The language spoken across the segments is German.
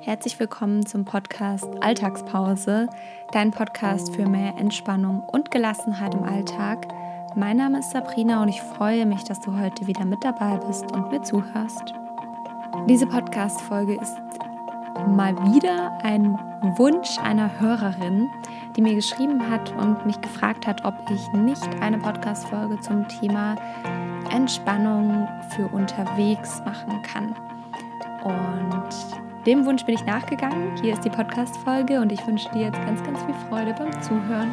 Herzlich willkommen zum Podcast Alltagspause, dein Podcast für mehr Entspannung und Gelassenheit im Alltag. Mein Name ist Sabrina und ich freue mich, dass du heute wieder mit dabei bist und mir zuhörst. Diese Podcast-Folge ist mal wieder ein Wunsch einer Hörerin, die mir geschrieben hat und mich gefragt hat, ob ich nicht eine Podcast-Folge zum Thema Entspannung für unterwegs machen kann. Und dem Wunsch bin ich nachgegangen. Hier ist die Podcast-Folge und ich wünsche dir jetzt ganz, ganz viel Freude beim Zuhören.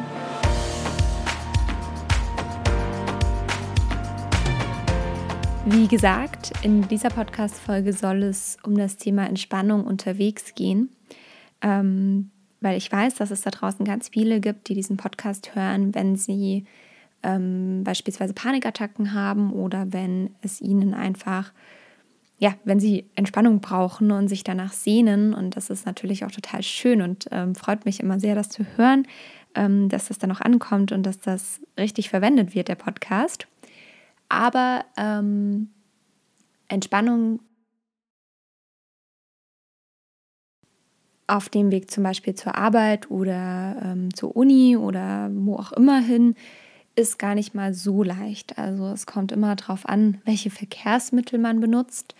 Wie gesagt, in dieser Podcast-Folge soll es um das Thema Entspannung unterwegs gehen, ähm, weil ich weiß, dass es da draußen ganz viele gibt, die diesen Podcast hören, wenn sie ähm, beispielsweise Panikattacken haben oder wenn es ihnen einfach ja, wenn sie Entspannung brauchen und sich danach sehnen. Und das ist natürlich auch total schön und ähm, freut mich immer sehr, das zu hören, ähm, dass das dann auch ankommt und dass das richtig verwendet wird, der Podcast. Aber ähm, Entspannung auf dem Weg zum Beispiel zur Arbeit oder ähm, zur Uni oder wo auch immer hin, ist gar nicht mal so leicht. Also es kommt immer darauf an, welche Verkehrsmittel man benutzt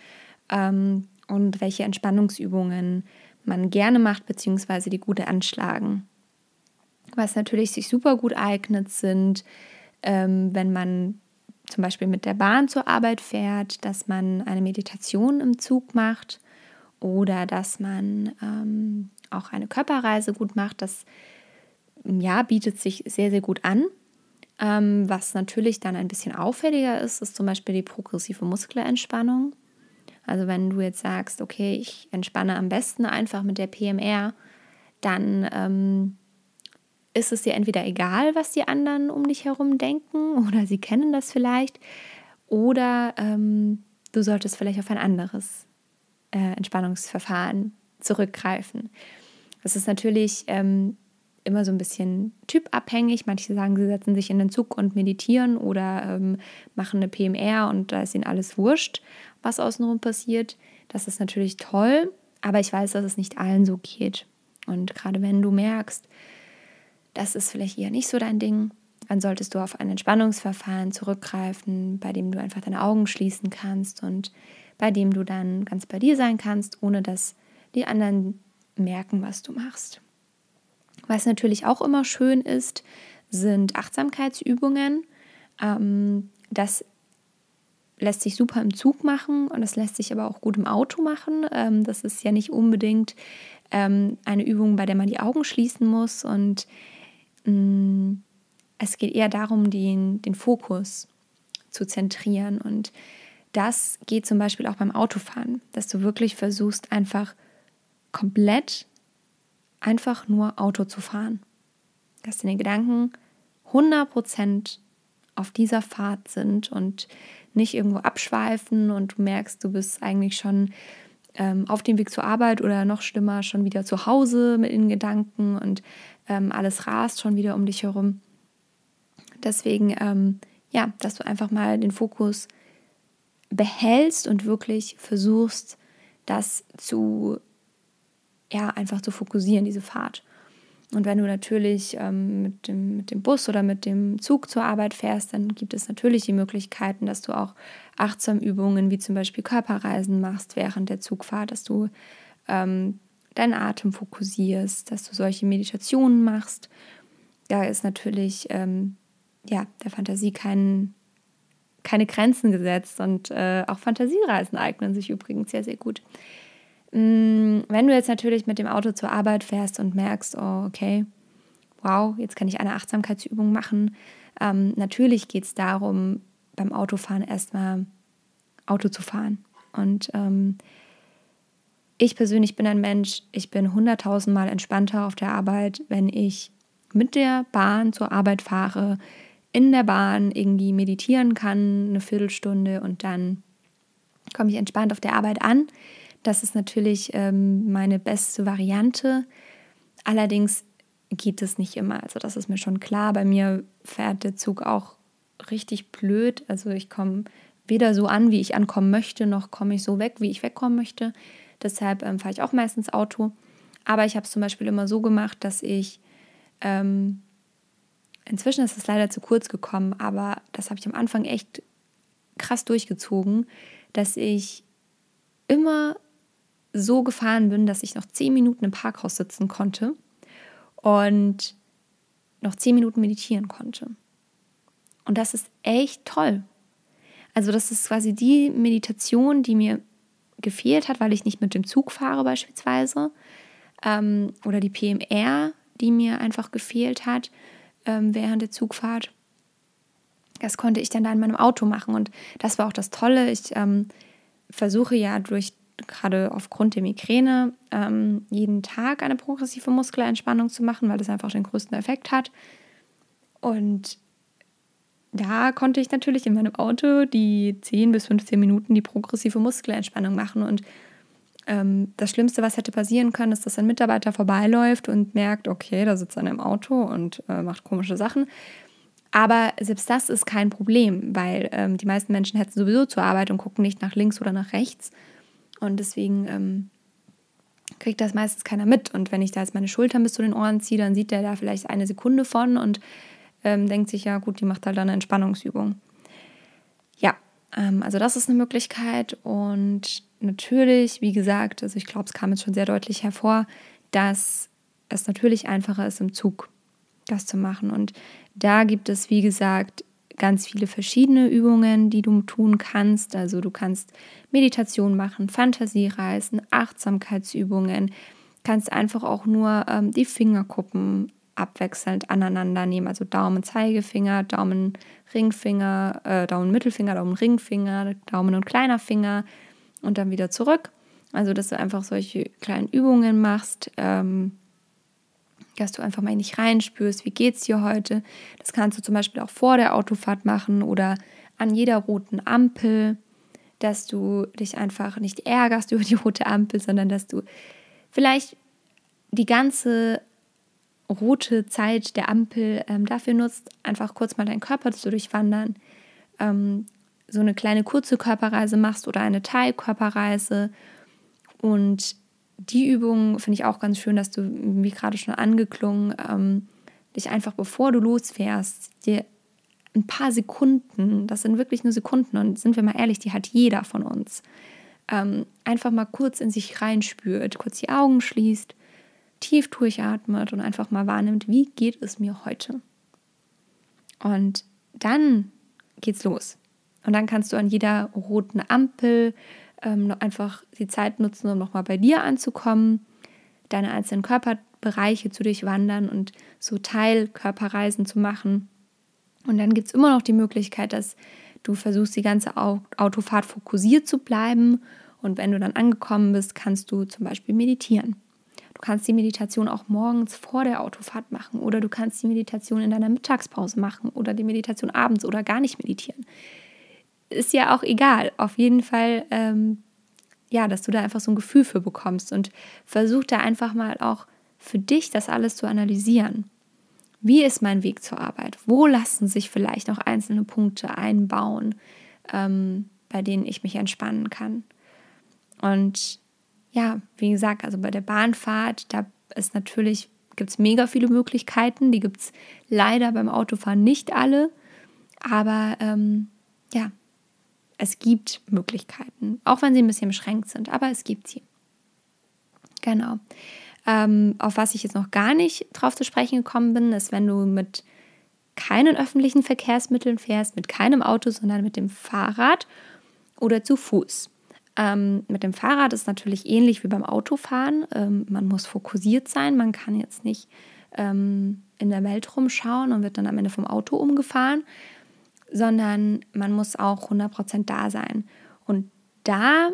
ähm, und welche Entspannungsübungen man gerne macht, beziehungsweise die gute anschlagen. Was natürlich sich super gut eignet, sind, ähm, wenn man zum Beispiel mit der Bahn zur Arbeit fährt, dass man eine Meditation im Zug macht oder dass man ähm, auch eine Körperreise gut macht. Das ja, bietet sich sehr, sehr gut an. Ähm, was natürlich dann ein bisschen auffälliger ist, ist zum Beispiel die progressive Muskelentspannung. Also wenn du jetzt sagst, okay, ich entspanne am besten einfach mit der PMR, dann ähm, ist es dir entweder egal, was die anderen um dich herum denken oder sie kennen das vielleicht, oder ähm, du solltest vielleicht auf ein anderes äh, Entspannungsverfahren zurückgreifen. Das ist natürlich ähm, immer so ein bisschen typabhängig. Manche sagen, sie setzen sich in den Zug und meditieren oder ähm, machen eine PMR und da ist ihnen alles wurscht, was außenrum passiert. Das ist natürlich toll, aber ich weiß, dass es nicht allen so geht. Und gerade wenn du merkst, das ist vielleicht eher nicht so dein Ding, dann solltest du auf ein Entspannungsverfahren zurückgreifen, bei dem du einfach deine Augen schließen kannst und bei dem du dann ganz bei dir sein kannst, ohne dass die anderen merken, was du machst. Was natürlich auch immer schön ist, sind Achtsamkeitsübungen. Ähm, das lässt sich super im Zug machen und das lässt sich aber auch gut im Auto machen. Ähm, das ist ja nicht unbedingt ähm, eine Übung, bei der man die Augen schließen muss und mh, mm, es geht eher darum, den, den Fokus zu zentrieren und das geht zum Beispiel auch beim Autofahren, dass du wirklich versuchst, einfach komplett einfach nur Auto zu fahren. Dass deine Gedanken 100% auf dieser Fahrt sind und nicht irgendwo abschweifen und du merkst, du bist eigentlich schon ähm, auf dem Weg zur Arbeit oder noch schlimmer schon wieder zu Hause mit den Gedanken und ähm, alles rast schon wieder um dich herum. Deswegen, ähm, ja, dass du einfach mal den Fokus behältst und wirklich versuchst, das zu ja, einfach zu fokussieren, diese Fahrt. Und wenn du natürlich ähm, mit, dem, mit dem Bus oder mit dem Zug zur Arbeit fährst, dann gibt es natürlich die Möglichkeiten, dass du auch achtsam Übungen wie zum Beispiel Körperreisen machst während der Zugfahrt, dass du ähm, deinen Atem fokussierst, dass du solche Meditationen machst. Da ist natürlich ähm, ja, der Fantasie kein, keine Grenzen gesetzt und äh, auch Fantasiereisen eignen sich übrigens sehr, sehr gut. Mm, wenn du jetzt natürlich mit dem Auto zur Arbeit fährst und merkst, oh, okay, wow, jetzt kann ich eine Achtsamkeitsübung machen. Ähm, natürlich geht es darum, beim Autofahren erstmal Auto zu fahren. Und ähm, ich persönlich bin ein Mensch, ich bin hunderttausendmal entspannter auf der Arbeit, wenn ich mit der Bahn zur Arbeit fahre, in der Bahn irgendwie meditieren kann, eine Viertelstunde und dann komme ich entspannt auf der Arbeit an. Das ist natürlich ähm, meine beste Variante. Allerdings geht es nicht immer. Also das ist mir schon klar. Bei mir fährt der Zug auch richtig blöd. Also ich komme weder so an, wie ich ankommen möchte, noch komme ich so weg, wie ich wegkommen möchte. Deshalb ähm, fahre ich auch meistens Auto. Aber ich habe es zum Beispiel immer so gemacht, dass ich, ähm, inzwischen ist es leider zu kurz gekommen, aber das habe ich am Anfang echt krass durchgezogen, dass ich immer so gefahren bin, dass ich noch zehn Minuten im Parkhaus sitzen konnte und noch zehn Minuten meditieren konnte. Und das ist echt toll. Also das ist quasi die Meditation, die mir gefehlt hat, weil ich nicht mit dem Zug fahre beispielsweise. Ähm, oder die PMR, die mir einfach gefehlt hat ähm, während der Zugfahrt. Das konnte ich dann da in meinem Auto machen. Und das war auch das Tolle. Ich ähm, versuche ja durch, gerade aufgrund der Migräne, ähm, jeden Tag eine progressive Muskelentspannung zu machen, weil das einfach den größten Effekt hat. Und da konnte ich natürlich in meinem Auto die 10 bis 15 Minuten die progressive Muskelentspannung machen. Und ähm, das Schlimmste, was hätte passieren können, ist, dass ein Mitarbeiter vorbeiläuft und merkt, okay, da sitzt er in einem Auto und äh, macht komische Sachen. Aber selbst das ist kein Problem, weil ähm, die meisten Menschen hätten sowieso zur Arbeit und gucken nicht nach links oder nach rechts. Und deswegen ähm, kriegt das meistens keiner mit. Und wenn ich da jetzt meine Schultern bis zu den Ohren ziehe, dann sieht der da vielleicht eine Sekunde von und ähm, denkt sich, ja gut, die macht halt dann eine Entspannungsübung. Ja, ähm, also das ist eine Möglichkeit. Und natürlich, wie gesagt, also ich glaube, es kam jetzt schon sehr deutlich hervor, dass es natürlich einfacher ist, im Zug das zu machen. Und da gibt es, wie gesagt, ganz viele verschiedene Übungen, die du tun kannst. Also du kannst Meditation machen, Fantasiereisen, Achtsamkeitsübungen, kannst einfach auch nur ähm, die Fingerkuppen abwechselnd aneinander nehmen. Also Daumen, Zeigefinger, Daumen, Ringfinger, äh, Daumen, Mittelfinger, Daumen, Ringfinger, Daumen und kleiner Finger und dann wieder zurück. Also dass du einfach solche kleinen Übungen machst. Ähm, dass du einfach mal nicht reinspürst, wie geht es dir heute. Das kannst du zum Beispiel auch vor der Autofahrt machen oder an jeder roten Ampel, dass du dich einfach nicht ärgerst über die rote Ampel, sondern dass du vielleicht die ganze rote Zeit der Ampel ähm, dafür nutzt, einfach kurz mal deinen Körper zu durchwandern, ähm, so eine kleine kurze Körperreise machst oder eine Teilkörperreise und die Übung finde ich auch ganz schön, dass du, wie gerade schon angeklungen, ähm, dich einfach, bevor du losfährst, dir ein paar Sekunden, das sind wirklich nur Sekunden und sind wir mal ehrlich, die hat jeder von uns, ähm, einfach mal kurz in sich reinspürt, kurz die Augen schließt, tief durchatmet und einfach mal wahrnimmt, wie geht es mir heute. Und dann geht's los. Und dann kannst du an jeder roten Ampel ähm, einfach die Zeit nutzen, um nochmal bei dir anzukommen, deine einzelnen Körperbereiche zu durchwandern und so Teilkörperreisen zu machen. Und dann gibt es immer noch die Möglichkeit, dass du versuchst, die ganze Autofahrt fokussiert zu bleiben. Und wenn du dann angekommen bist, kannst du zum Beispiel meditieren. Du kannst die Meditation auch morgens vor der Autofahrt machen oder du kannst die Meditation in deiner Mittagspause machen oder die Meditation abends oder gar nicht meditieren ist ja auch egal. Auf jeden Fall, ähm, ja, dass du da einfach so ein Gefühl für bekommst und versuch da einfach mal auch für dich das alles zu analysieren. Wie ist mein Weg zur Arbeit? Wo lassen sich vielleicht noch einzelne Punkte einbauen, ähm, bei denen ich mich entspannen kann? Und ja, wie gesagt, also bei der Bahnfahrt, da ist natürlich, gibt es mega viele Möglichkeiten. Die gibt es leider beim Autofahren nicht alle. Aber ähm, ja, es gibt Möglichkeiten, auch wenn sie ein bisschen beschränkt sind, aber es gibt sie. Genau. Ähm, auf was ich jetzt noch gar nicht drauf zu sprechen gekommen bin, ist, wenn du mit keinen öffentlichen Verkehrsmitteln fährst, mit keinem Auto, sondern mit dem Fahrrad oder zu Fuß. Ähm, mit dem Fahrrad ist natürlich ähnlich wie beim Autofahren. Ähm, man muss fokussiert sein. Man kann jetzt nicht ähm, in der Welt rumschauen und wird dann am Ende vom Auto umgefahren, sondern man muss auch 100% da sein. Und da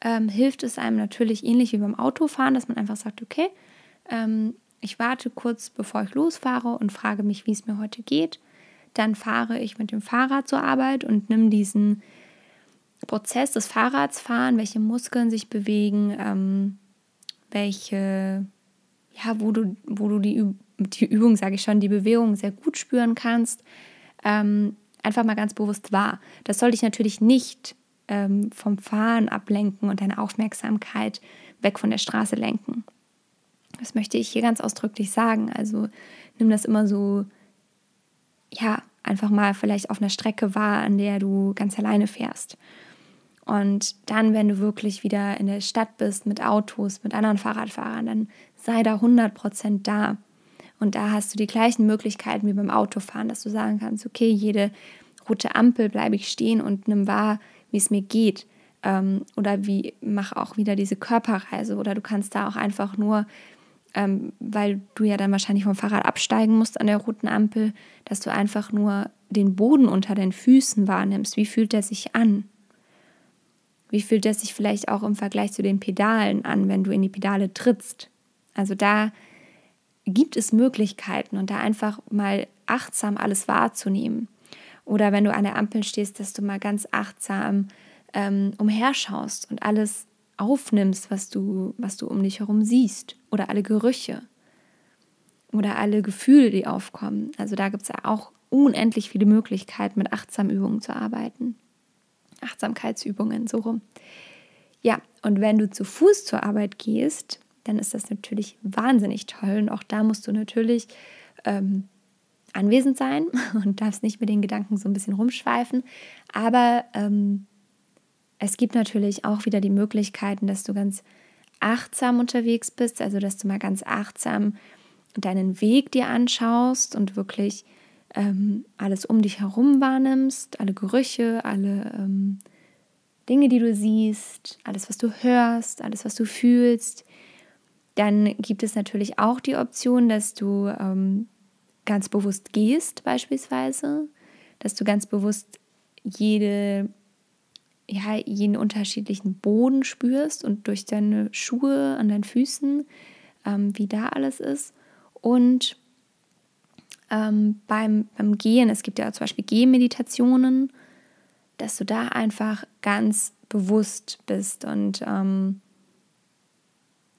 ähm, hilft es einem natürlich ähnlich wie beim Autofahren, dass man einfach sagt, okay, ähm, ich warte kurz, bevor ich losfahre und frage mich, wie es mir heute geht. Dann fahre ich mit dem Fahrrad zur Arbeit und nimm diesen Prozess des Fahrradsfahren, welche Muskeln sich bewegen, ähm, welche, ja, wo du, wo du die, die Übung, sage ich schon, die Bewegung sehr gut spüren kannst, ähm, einfach mal ganz bewusst wahr. Das soll dich natürlich nicht ähm, vom Fahren ablenken und deine Aufmerksamkeit weg von der Straße lenken. Das möchte ich hier ganz ausdrücklich sagen. Also nimm das immer so, ja, einfach mal vielleicht auf einer Strecke wahr, an der du ganz alleine fährst. Und dann, wenn du wirklich wieder in der Stadt bist mit Autos, mit anderen Fahrradfahrern, dann sei da 100% da. Und da hast du die gleichen Möglichkeiten wie beim Autofahren, dass du sagen kannst, okay, jede rote Ampel bleibe ich stehen und nimm wahr, wie es mir geht. Ähm, oder wie mach auch wieder diese Körperreise. Oder du kannst da auch einfach nur, ähm, weil du ja dann wahrscheinlich vom Fahrrad absteigen musst an der roten Ampel, dass du einfach nur den Boden unter den Füßen wahrnimmst. Wie fühlt der sich an? Wie fühlt er sich vielleicht auch im Vergleich zu den Pedalen an, wenn du in die Pedale trittst? Also da gibt es Möglichkeiten und da einfach mal achtsam alles wahrzunehmen. Oder wenn du an der Ampel stehst, dass du mal ganz achtsam ähm, umherschaust und alles aufnimmst, was du, was du um dich herum siehst. Oder alle Gerüche. Oder alle Gefühle, die aufkommen. Also da gibt es ja auch unendlich viele Möglichkeiten, mit Achtsamübungen zu arbeiten. Achtsamkeitsübungen, so rum. Ja, und wenn du zu Fuß zur Arbeit gehst, dann ist das natürlich wahnsinnig toll. Und auch da musst du natürlich ähm, anwesend sein und darfst nicht mit den Gedanken so ein bisschen rumschweifen. Aber ähm, es gibt natürlich auch wieder die Möglichkeiten, dass du ganz achtsam unterwegs bist, also dass du mal ganz achtsam deinen Weg dir anschaust und wirklich ähm, alles um dich herum wahrnimmst, alle Gerüche, alle ähm, Dinge, die du siehst, alles, was du hörst, alles, was du fühlst, dann gibt es natürlich auch die Option, dass du ähm, ganz bewusst gehst, beispielsweise, dass du ganz bewusst jede, ja, jeden unterschiedlichen Boden spürst und durch deine Schuhe an deinen Füßen, ähm, wie da alles ist. Und ähm, beim, beim Gehen, es gibt ja zum Beispiel Gehmeditationen, dass du da einfach ganz bewusst bist. Und ähm,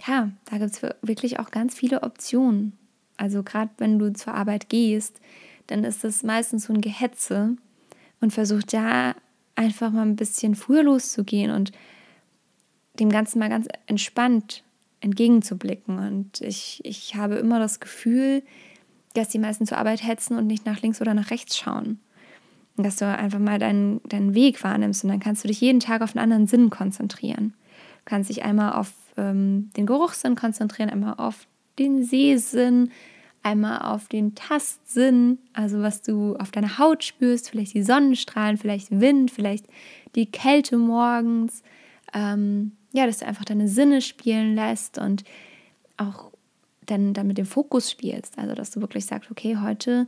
ja, da gibt es wirklich auch ganz viele Optionen. Also gerade wenn du zur Arbeit gehst, dann ist das meistens so ein Gehetze und versucht da einfach mal ein bisschen früher loszugehen und dem Ganzen mal ganz entspannt entgegenzublicken. Und ich, ich habe immer das Gefühl, dass die meisten zur Arbeit hetzen und nicht nach links oder nach rechts schauen. Und dass du einfach mal deinen, deinen Weg wahrnimmst und dann kannst du dich jeden Tag auf einen anderen Sinn konzentrieren. Du kannst dich einmal auf ähm, den Geruchssinn konzentrieren, einmal auf den Sehsinn, einmal auf den Tastsinn, also was du auf deiner Haut spürst, vielleicht die Sonnenstrahlen, vielleicht Wind, vielleicht die Kälte morgens. Ähm, ja, dass du einfach deine Sinne spielen lässt und auch dann, dann mit dem Fokus spielst. Also, dass du wirklich sagst, okay, heute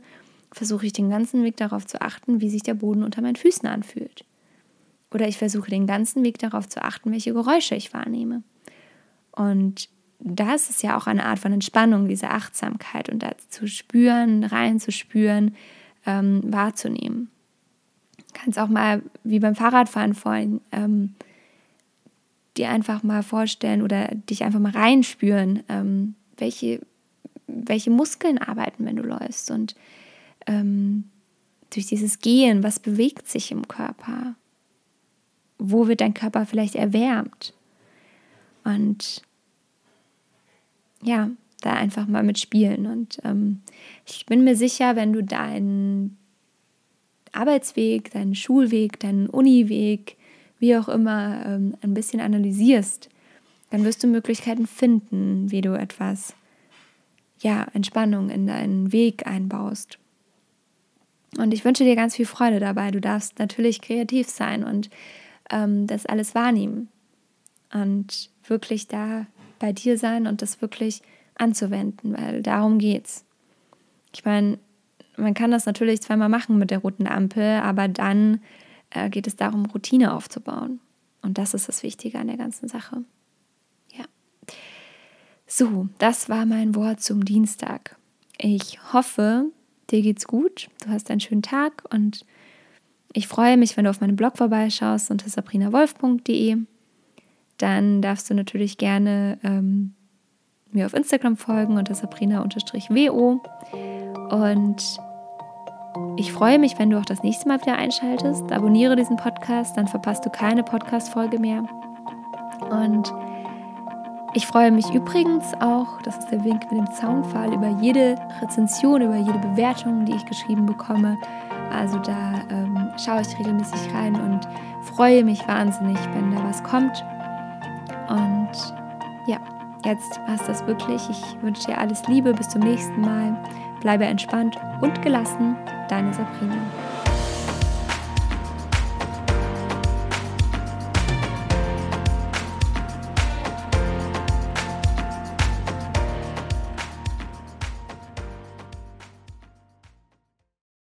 versuche ich den ganzen Weg darauf zu achten, wie sich der Boden unter meinen Füßen anfühlt. Oder ich versuche den ganzen Weg darauf zu achten, welche Geräusche ich wahrnehme. Und das ist ja auch eine Art von Entspannung, diese Achtsamkeit und da zu spüren, reinzuspüren, ähm, wahrzunehmen. Du kannst auch mal, wie beim Fahrradfahren vorhin, ähm, dir einfach mal vorstellen oder dich einfach mal reinspüren, ähm, welche, welche Muskeln arbeiten, wenn du läufst und ähm, durch dieses Gehen, was bewegt sich im Körper? Wo wird dein Körper vielleicht erwärmt? Und ja, da einfach mal mitspielen. Und ähm, ich bin mir sicher, wenn du deinen Arbeitsweg, deinen Schulweg, deinen Uniweg, wie auch immer, ähm, ein bisschen analysierst, dann wirst du Möglichkeiten finden, wie du etwas, ja, Entspannung in deinen Weg einbaust. Und ich wünsche dir ganz viel Freude dabei. Du darfst natürlich kreativ sein und ähm, das alles wahrnehmen und wirklich da bei dir sein und das wirklich anzuwenden, weil darum geht's. Ich meine, man kann das natürlich zweimal machen mit der roten Ampel, aber dann äh, geht es darum, Routine aufzubauen. Und das ist das Wichtige an der ganzen Sache. So, das war mein Wort zum Dienstag. Ich hoffe, dir geht's gut, du hast einen schönen Tag und ich freue mich, wenn du auf meinem Blog vorbeischaust unter sabrinawolf.de. Dann darfst du natürlich gerne ähm, mir auf Instagram folgen unter sabrina-wo. Und ich freue mich, wenn du auch das nächste Mal wieder einschaltest. Abonniere diesen Podcast, dann verpasst du keine Podcast-Folge mehr. Und ich freue mich übrigens auch, das ist der Wink mit dem Zaunpfahl, über jede Rezension, über jede Bewertung, die ich geschrieben bekomme. Also da ähm, schaue ich regelmäßig rein und freue mich wahnsinnig, wenn da was kommt. Und ja, jetzt war es das wirklich. Ich wünsche dir alles Liebe. Bis zum nächsten Mal. Bleibe entspannt und gelassen. Deine Sabrina.